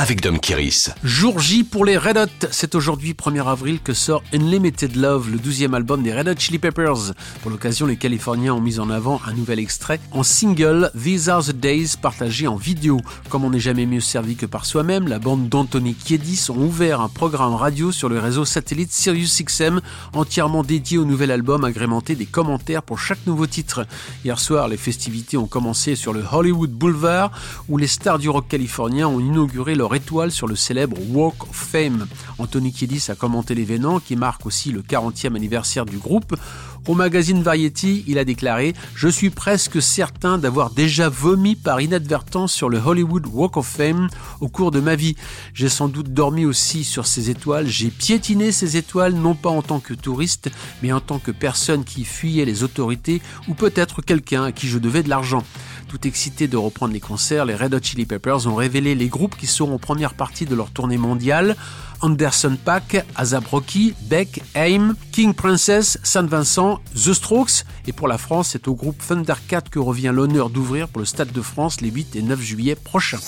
avec Dom Kiris. Jour J pour les Red Hot. C'est aujourd'hui 1er avril que sort Unlimited Love, le 12e album des Red Hot Chili Peppers. Pour l'occasion, les Californiens ont mis en avant un nouvel extrait en single These Are the Days partagé en vidéo. Comme on n'est jamais mieux servi que par soi-même, la bande d'Anthony Kiedis ont ouvert un programme radio sur le réseau satellite SiriusXM entièrement dédié au nouvel album agrémenté des commentaires pour chaque nouveau titre. Hier soir, les festivités ont commencé sur le Hollywood Boulevard où les stars du rock californien ont inauguré leur étoile sur le célèbre Walk of Fame. Anthony Kiedis a commenté l'événement qui marque aussi le 40e anniversaire du groupe. Au magazine Variety, il a déclaré Je suis presque certain d'avoir déjà vomi par inadvertance sur le Hollywood Walk of Fame au cours de ma vie. J'ai sans doute dormi aussi sur ces étoiles. J'ai piétiné ces étoiles non pas en tant que touriste, mais en tant que personne qui fuyait les autorités ou peut-être quelqu'un à qui je devais de l'argent. Tout excité de reprendre les concerts, les Red Hot Chili Peppers ont révélé les groupes qui seront en première partie de leur tournée mondiale. Anderson Pack, Azab Rocky, Beck, Aim, King Princess, Saint Vincent, The Strokes. Et pour la France, c'est au groupe Thundercat que revient l'honneur d'ouvrir pour le Stade de France les 8 et 9 juillet prochains.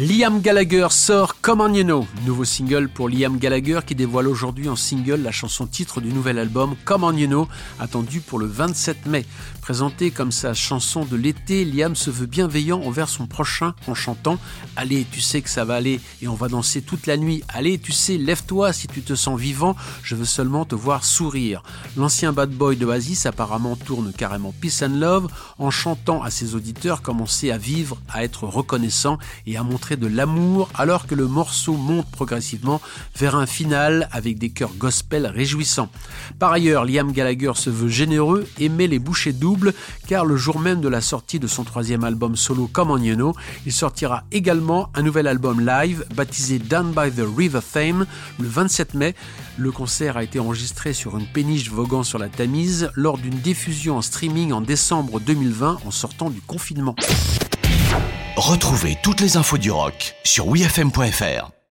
Liam Gallagher sort Come On You Know, nouveau single pour Liam Gallagher qui dévoile aujourd'hui en single la chanson titre du nouvel album Come On You Know, attendu pour le 27 mai. Présenté comme sa chanson de l'été, Liam se veut bienveillant envers son prochain en chantant Allez, tu sais que ça va aller et on va danser toute la nuit. Allez, tu sais, lève-toi si tu te sens vivant, je veux seulement te voir sourire. L'ancien bad boy de Oasis apparemment tourne carrément Peace and Love en chantant à ses auditeurs comment c'est à vivre, à être reconnaissant et à montrer de l'amour alors que le morceau monte progressivement vers un final avec des chœurs gospel réjouissants. Par ailleurs, Liam Gallagher se veut généreux et met les bouchées doubles car le jour même de la sortie de son troisième album solo Come On You Know, il sortira également un nouvel album live baptisé Down by the River Fame le 27 mai. Le concert a été enregistré sur une péniche voguant sur la Tamise lors d'une diffusion en streaming en décembre 2020 en sortant du confinement. Retrouvez toutes les infos du rock sur wfm.fr.